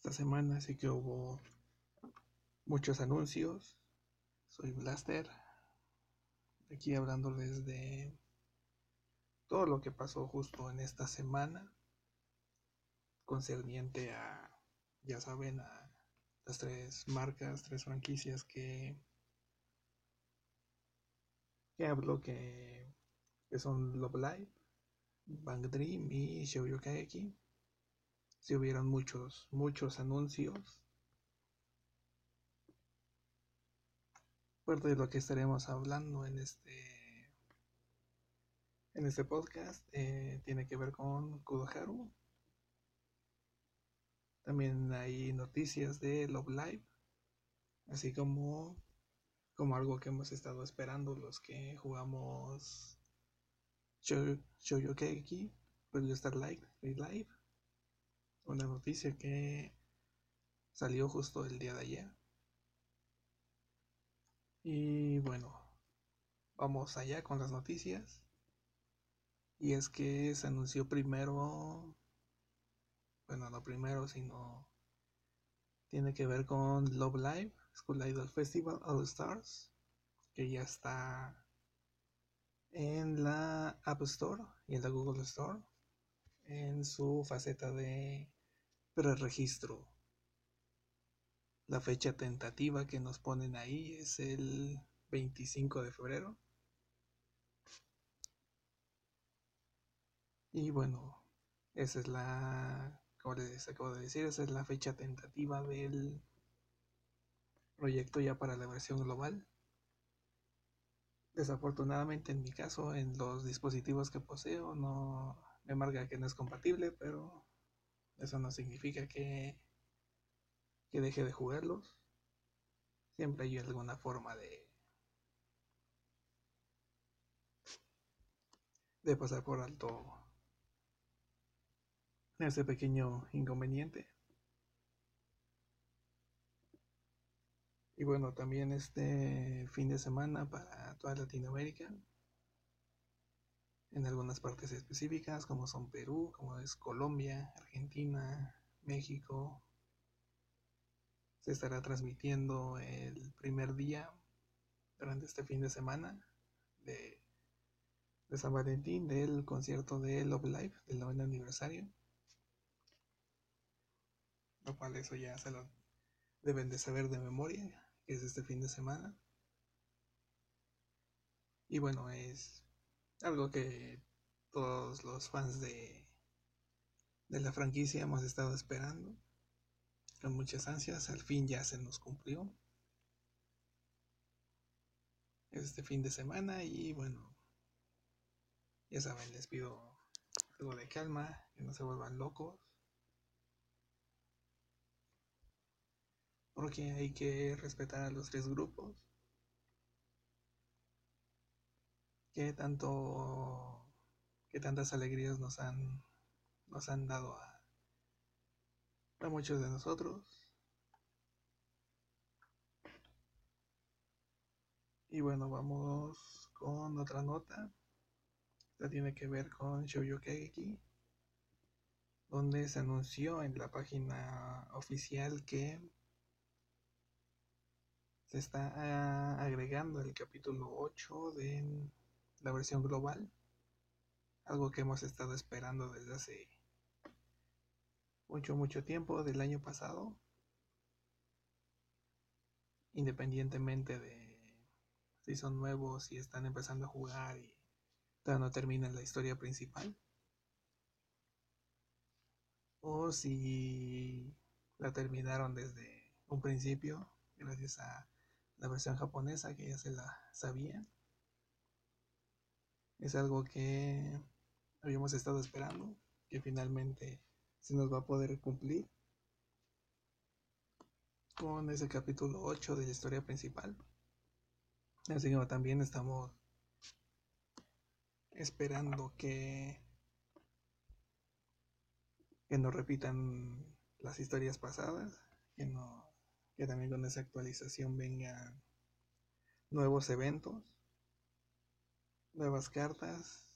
esta semana, así que hubo muchos anuncios. Soy Blaster, aquí hablándoles de todo lo que pasó justo en esta semana, concerniente a, ya saben, a las tres marcas, tres franquicias que, que hablo, que, que son Love Live, Bang Dream y Shoujo Kaeki. Si hubieron muchos, muchos anuncios. Parte de lo que estaremos hablando en este en este podcast eh, tiene que ver con Kudoharu. También hay noticias de Love Live, así como como algo que hemos estado esperando los que jugamos Shoujo Keiki, Review Star Live, Una noticia que salió justo el día de ayer. Y bueno, vamos allá con las noticias. Y es que se anunció primero, bueno, no primero, sino tiene que ver con Love Live, School Idol Festival All Stars, que ya está en la App Store y en la Google Store en su faceta de preregistro. La fecha tentativa que nos ponen ahí es el 25 de febrero. Y bueno, esa es la, como les acabo de decir, esa es la fecha tentativa del proyecto ya para la versión global. Desafortunadamente en mi caso, en los dispositivos que poseo, no me marca que no es compatible, pero eso no significa que, que deje de jugarlos. Siempre hay alguna forma de, de pasar por alto ese pequeño inconveniente. Y bueno, también este fin de semana para toda Latinoamérica, en algunas partes específicas como son Perú, como es Colombia, Argentina, México, se estará transmitiendo el primer día durante este fin de semana de, San Valentín del concierto de Love Live del noveno aniversario. Lo cual eso ya se lo deben de saber de memoria es este fin de semana. Y bueno, es algo que todos los fans de, de la franquicia hemos estado esperando con muchas ansias. Al fin ya se nos cumplió. Este fin de semana y bueno, ya saben, les pido algo de calma, que no se vuelvan locos. porque hay que respetar a los tres grupos. Que tanto, que tantas alegrías nos han, nos han dado a, a muchos de nosotros. Y bueno, vamos con otra nota. Esta tiene que ver con Shoujo Kageki, donde se anunció en la página oficial que se está ah, agregando el capítulo 8 de la versión global. Algo que hemos estado esperando desde hace mucho, mucho tiempo del año pasado. Independientemente de si son nuevos, si están empezando a jugar y todavía no terminan la historia principal. O si la terminaron desde un principio, gracias a la versión japonesa que ya se la sabían. Es algo que habíamos estado esperando, que finalmente se nos va a poder cumplir con ese capítulo 8 de la historia principal. Así que también estamos esperando que que no repitan las historias pasadas, que no que también con esa actualización vengan nuevos eventos, nuevas cartas,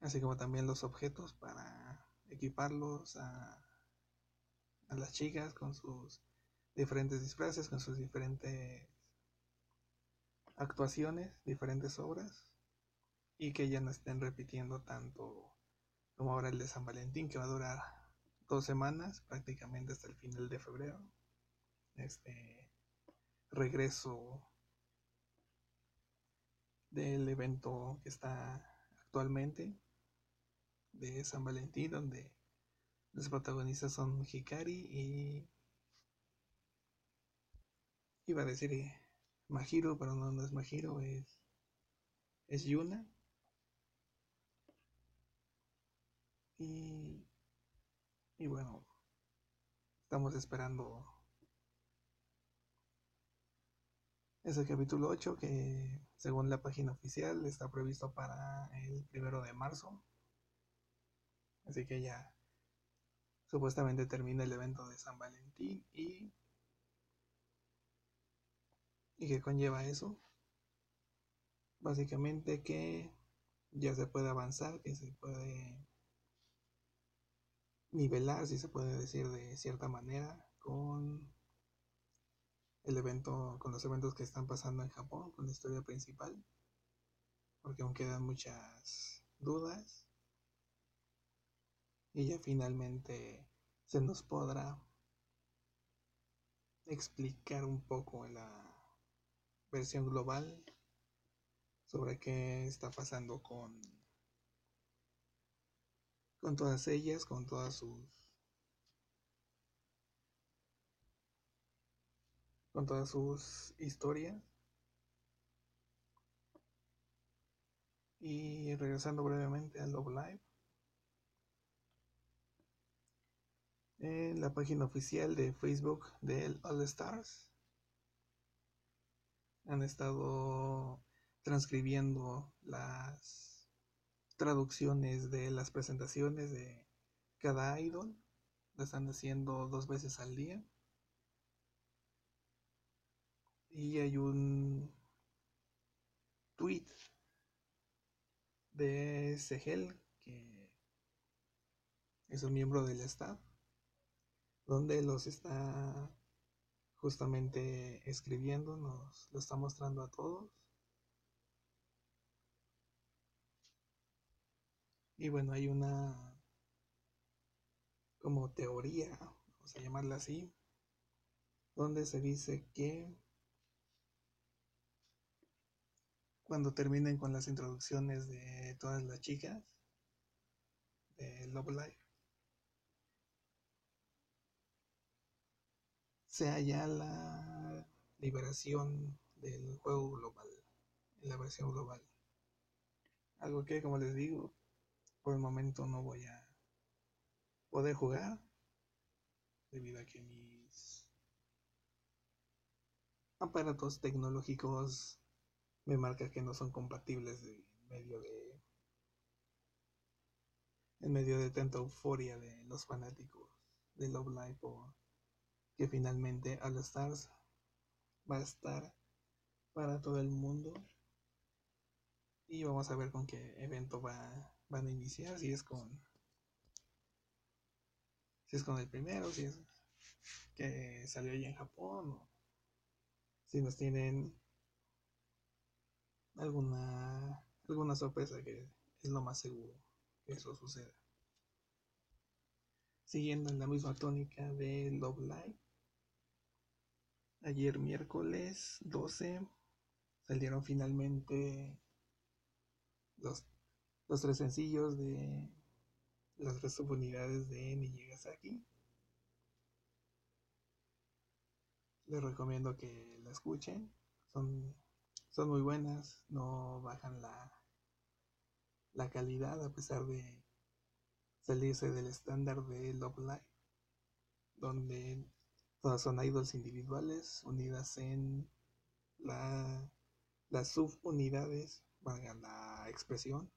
así como también los objetos para equiparlos, a a las chicas con sus diferentes disfraces, con sus diferentes actuaciones, diferentes obras, y que ya no estén repitiendo tanto como ahora el de San Valentín, que va a durar dos semanas, prácticamente hasta el final de febrero. Este regreso del evento que está actualmente de San Valentín, donde los protagonistas son Hikari y iba a decir Mahiro, pero no, no es Mahiro, es, es Yuna. Y, y bueno, estamos esperando ese capítulo 8 que según la página oficial está previsto para el primero de marzo. Así que ya supuestamente termina el evento de San Valentín y ¿Y qué conlleva eso? Básicamente que ya se puede avanzar, que se puede nivelar, si se puede decir de cierta manera, con el evento, con los eventos que están pasando en Japón, con la historia principal, porque aún quedan muchas dudas. Y ya finalmente se nos podrá explicar un poco la versión global sobre qué está pasando con con todas ellas, con todas sus con todas sus historias. Y regresando brevemente a Love Live. En la página oficial de Facebook del All Stars han estado transcribiendo las traducciones de las presentaciones de cada idol. Lo están haciendo dos veces al día. Y hay un tweet de Segel, que es un miembro del staff, donde los está justamente escribiendo, nos lo está mostrando a todos. Y bueno, hay una como teoría, vamos a llamarla así, donde se dice que cuando terminen con las introducciones de todas las chicas de Love Life, sea ya la liberación del juego global, en la versión global. Algo que, como les digo, por el momento no voy a poder jugar debido a que mis aparatos tecnológicos me marcan que no son compatibles en medio de en medio de tanta euforia de los fanáticos de Love Live o que finalmente All Stars va a estar para todo el mundo. Y vamos a ver con qué evento va, van a iniciar, si es con si es con el primero, si es que salió ahí en Japón, o si nos tienen alguna alguna sorpresa que es lo más seguro que eso suceda. Siguiendo en la misma tónica de Love Live, Ayer miércoles 12 salieron finalmente los, los tres sencillos de las tres subunidades de Nijigasaki. Les recomiendo que la escuchen. Son, son muy buenas, no bajan la, la calidad a pesar de salirse del estándar de Love Live, donde Todas son idols individuales unidas en la, las subunidades, valga la expresión.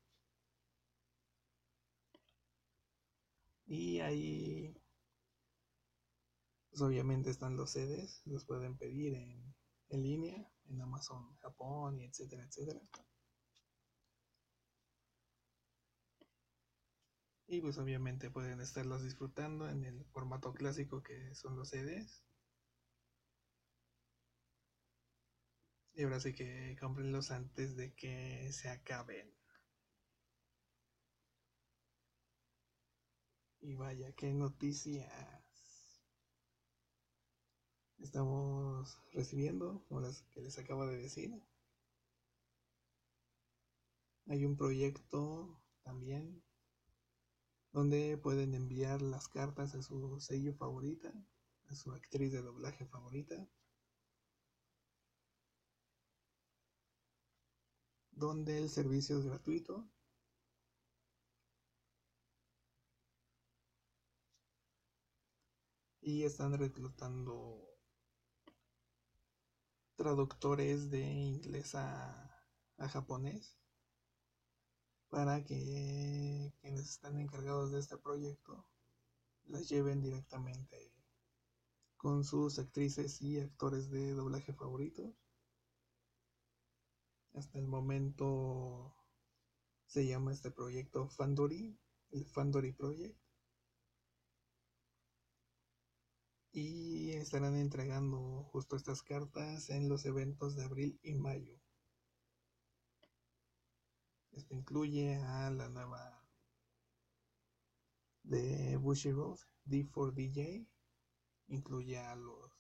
Y ahí, pues obviamente están los CDs, los pueden pedir en, en línea, en Amazon Japón y etcétera, etcétera. Y pues obviamente pueden estarlos disfrutando en el formato clásico que son los CDs. Y ahora sí que cómprenlos antes de que se acaben. Y vaya, qué noticias estamos recibiendo, como las que les acabo de decir. Hay un proyecto también donde pueden enviar las cartas a su sello favorita, a su actriz de doblaje favorita. Donde el servicio es gratuito. Y están reclutando traductores de inglés a, japonés para que quienes están encargados de este proyecto las lleven directamente con sus actrices y actores de doblaje favoritos. Hasta el momento se llama este proyecto Fandori, el Fandori Project. Y estarán entregando justo estas cartas en los eventos de abril y mayo. Esto incluye a la nueva de Bushy Road, D4DJ, incluye a los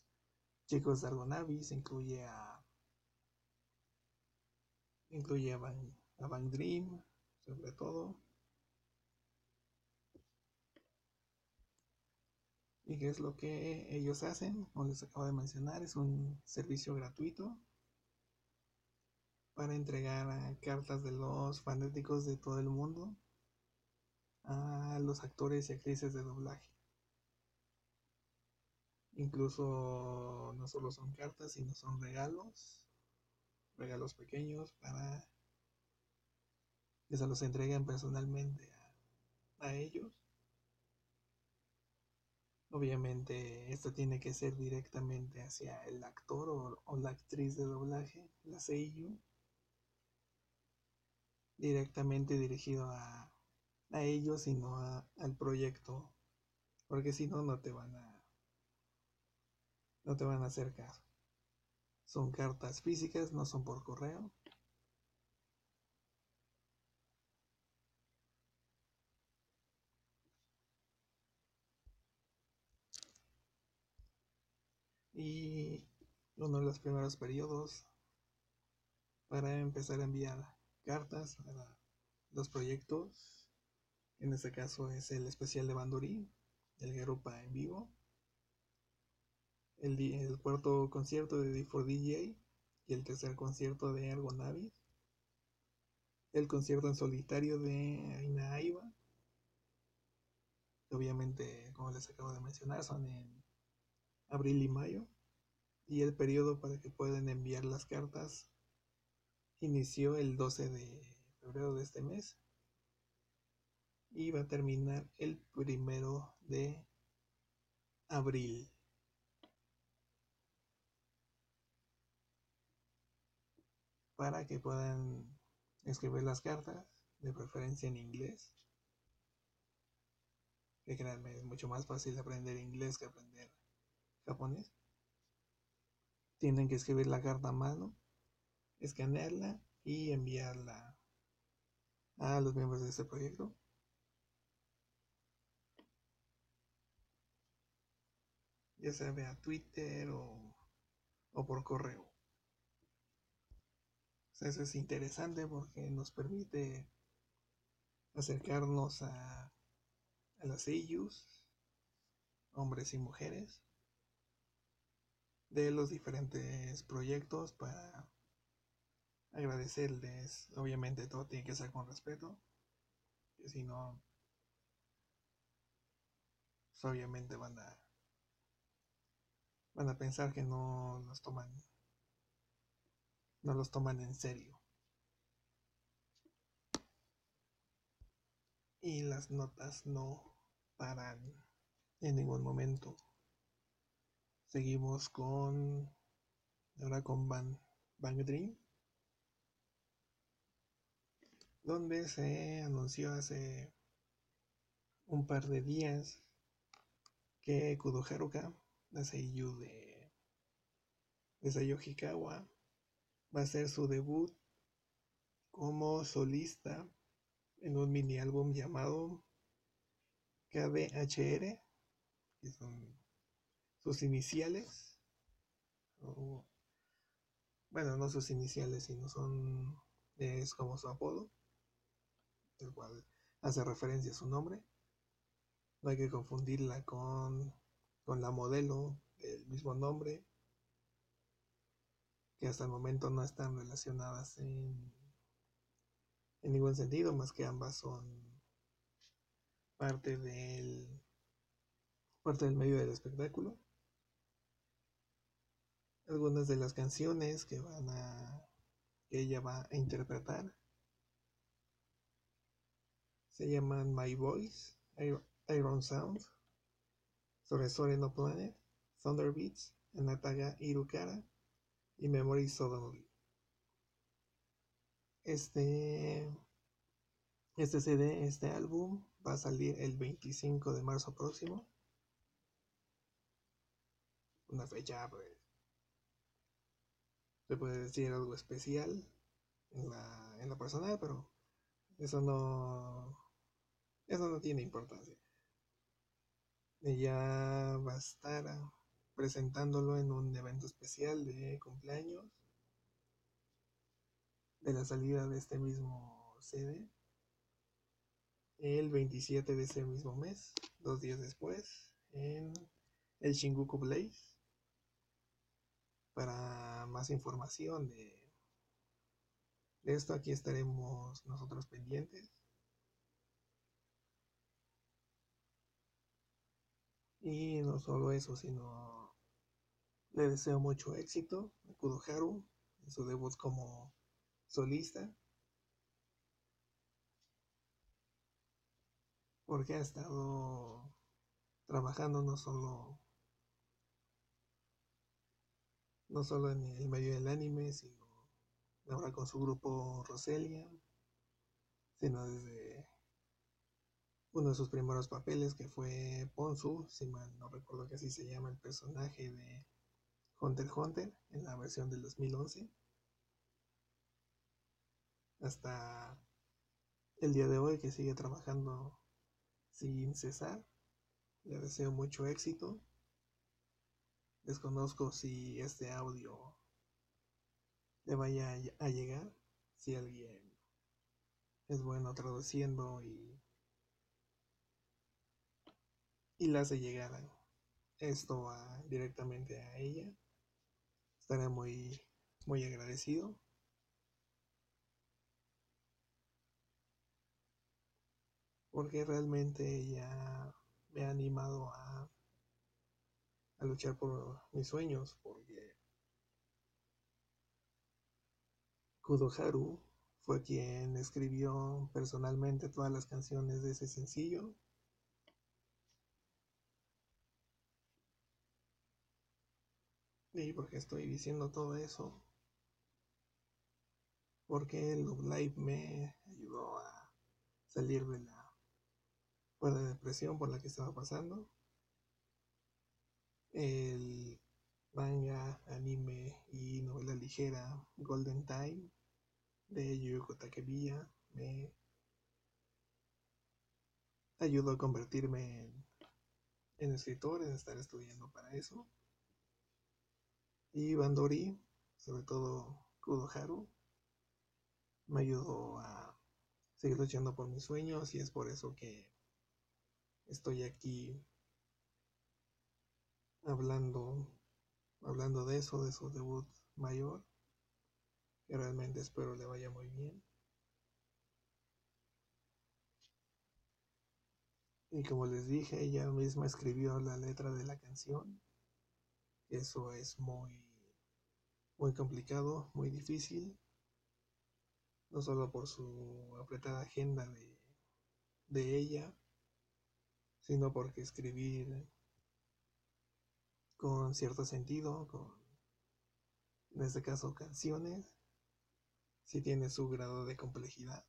chicos de Argonavis, incluye a incluye a Van, Dream, sobre todo. ¿Y qué es lo que ellos hacen? Como les acabo de mencionar, es un servicio gratuito para entregar cartas de los fanáticos de todo el mundo a los actores y actrices de doblaje. Incluso no solo son cartas, sino son regalos, regalos pequeños para que se los entreguen personalmente a, ellos. Obviamente esto tiene que ser directamente hacia el actor o, la actriz de doblaje, la seiyuu directamente dirigido a, a ellos, sino a, al proyecto. Porque si no, no te van a. No te van a hacer caso. Son cartas físicas, no son por correo. Y uno de los primeros periodos para empezar a enviar cartas para los proyectos. En este caso es el especial de Bandori, el Garupa en vivo, el, el cuarto concierto de D4DJ y el tercer concierto de Navis el concierto en solitario de Aina Aiba. Obviamente, como les acabo de mencionar, son en abril y mayo. Y el periodo para que puedan enviar las cartas inició el 12 de febrero de este mes y va a terminar el primero de abril. Para que puedan escribir las cartas, de preferencia en inglés. Que es mucho más fácil aprender inglés que aprender Tienen que escribir la carta a mano escanearla y enviarla a los miembros de este proyecto. Ya sea vía Twitter o, o por correo. eso es interesante porque nos permite acercarnos a, a las ellos, hombres y mujeres, de los diferentes proyectos para agradecerles. Obviamente todo tiene que ser con respeto. Que si no, pues, obviamente van a van a pensar que no los toman no los toman en serio. Y las notas no paran en ningún momento. Seguimos con ahora con Van Bang Dream donde se anunció hace un par de días que Kudo Haruka, la seiyuu de, de Sayo Hikawa, va a hacer su debut como solista en un mini álbum llamado KBHR, que son sus iniciales. bueno, no sus iniciales, sino son. es como su apodo, el cual hace referencia a su nombre. No hay que confundirla con, con la modelo del mismo nombre, que hasta el momento no están relacionadas en en ningún sentido, más que ambas son parte del parte del medio del espectáculo. Algunas de las canciones que van a que ella va a interpretar se llaman My Voice, Iron Sound, Sore No Planet, Thunder Beats, Anataga Irukara y Memory Suddenly. Este, este CD, este álbum, va a salir el 25 de marzo próximo. Una fecha, pues, se puede decir algo especial en la, en la personal, pero eso no, eso no tiene importancia. Ella va a estar presentándolo en un evento especial de cumpleaños de la salida de este mismo CD el 27 de ese mismo mes, dos días después, en el Shinguku Blaze. Para más información de, esto, aquí estaremos nosotros pendientes. Y no solo eso, sino le deseo mucho éxito a Kudoharu en su debut como solista. Porque ha estado trabajando no solo no solo en el medio del anime, sino ahora con su grupo Roselia, sino desde uno de sus primeros papeles que fue Ponzu, si mal no recuerdo que así se llama el personaje de Hunter x Hunter en la versión del 2011 hasta el día de hoy que sigue trabajando sin cesar. Le deseo mucho éxito. Desconozco si este audio le vaya a llegar, si alguien es bueno traduciendo y, y le hace llegar esto directamente a ella. Estaré muy, muy agradecido. porque realmente ella me ha animado a, a luchar por mis sueños, porque Kudoharu fue quien escribió personalmente todas las canciones de ese sencillo. ¿Y porque estoy diciendo todo eso? Porque el Live me ayudó a salir de la la depresión por la que estaba pasando. El manga, anime y novela ligera Golden Time de Yuyuko Takebiya me ayudó a convertirme en, en escritor, en estar estudiando para eso. Y Bandori, sobre todo Kudoharu, me ayudó a seguir luchando por mis sueños y es por eso que estoy aquí hablando, hablando de eso, de su debut mayor, que realmente espero le vaya muy bien. Y como les dije, ella misma escribió la letra de la canción. Eso es muy, muy complicado, muy difícil. No solo por su apretada agenda de, de ella, sino porque escribir con cierto sentido, con, en este caso, canciones, si tiene su grado de complejidad.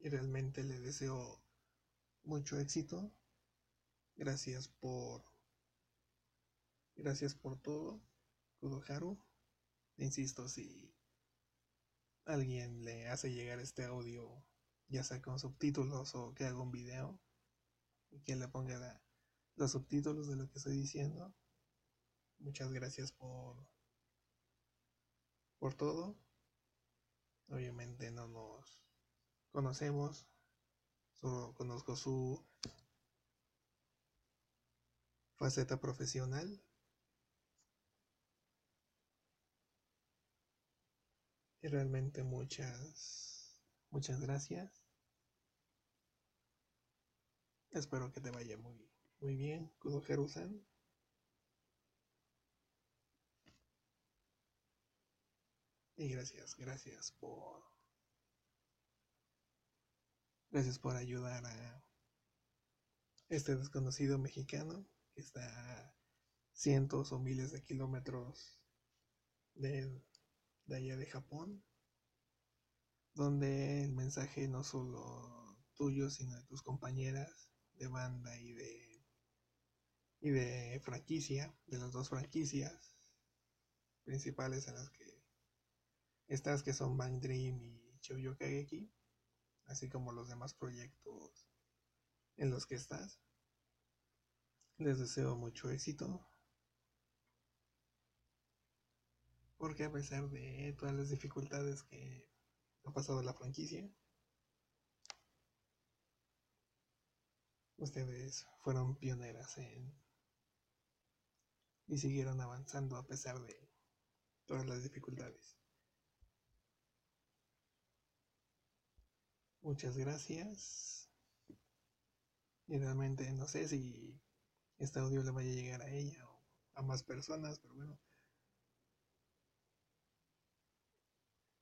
y realmente le deseo mucho éxito. Gracias por gracias por todo, Kudoharu. Insisto, si alguien le hace llegar este audio, ya sea con subtítulos o que haga un video y que le ponga los subtítulos de lo que estoy diciendo, muchas gracias por por todo. Obviamente no nos conocemos, solo conozco su faceta profesional. Y realmente muchas, muchas gracias. Espero que te vaya muy, muy bien, Kudo Jerusan. Y gracias, gracias por Gracias por ayudar a este desconocido mexicano que está cientos o miles de kilómetros de, de allá de Japón, donde el mensaje no solo tuyo, sino de tus compañeras de banda y de y de franquicia, de las dos franquicias principales en las que estas que son Bang Dream y Shoujo Kageki así como los demás proyectos en los que estás. Les deseo mucho éxito. Porque a pesar de todas las dificultades que ha pasado la franquicia, ustedes fueron pioneras en y siguieron avanzando a pesar de todas las dificultades. Muchas gracias. Y realmente no sé si este audio le vaya a llegar a ella o a más personas, pero bueno.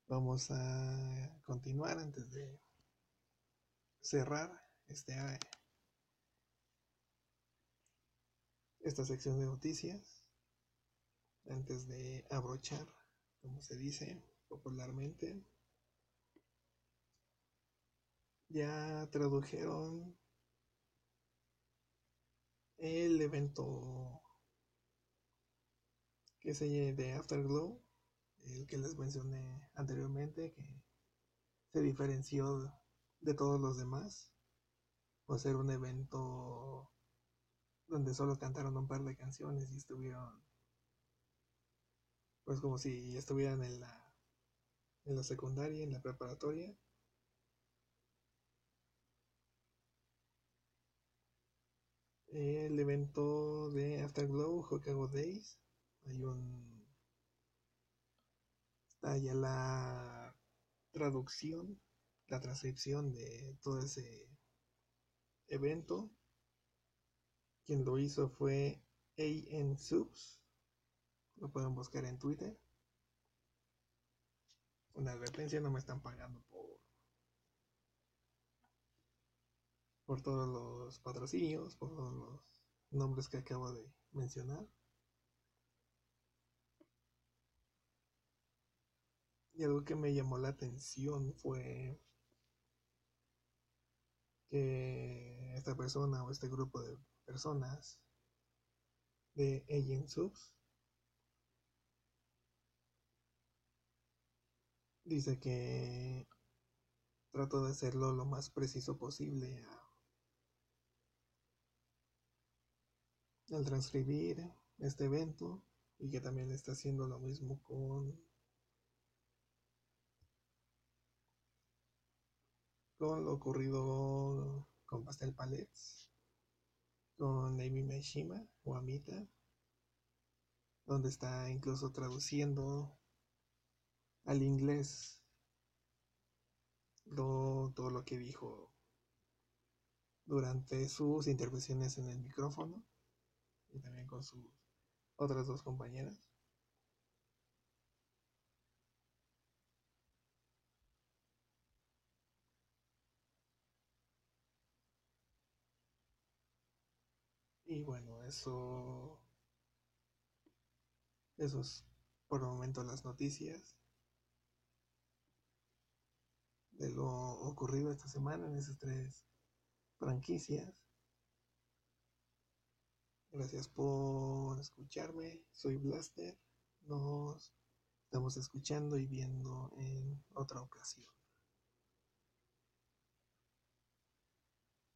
Vamos a continuar antes de cerrar este, esta sección de noticias. Antes de abrochar, como se dice popularmente, ya tradujeron el evento que se de Afterglow, el que les mencioné anteriormente, que se diferenció de todos los demás por ser un evento donde solo cantaron un par de canciones y estuvieron pues como si estuvieran en la en la secundaria, en la preparatoria el evento de Afterglow Hokago Days. Hay un. Está ya la traducción, la transcripción de todo ese evento. Quien lo hizo fue AN Subs. Lo pueden buscar en Twitter. Una advertencia, no me están pagando por todos los patrocinios, por todos los nombres que acabo de mencionar. Y algo que me llamó la atención fue que esta persona o este grupo de personas de Agent Subs dice que trato de hacerlo lo más preciso posible al transcribir este evento y que también está haciendo lo mismo con con lo ocurrido con Pastel Palets con Amy Meshima o donde está incluso traduciendo al inglés todo lo que dijo durante sus intervenciones en el micrófono y también con sus otras dos compañeras. Y bueno, eso. Eso es por el momento las noticias. de lo ocurrido esta semana en esas tres franquicias. Gracias por escucharme. Soy Blaster. Nos estamos escuchando y viendo en otra ocasión.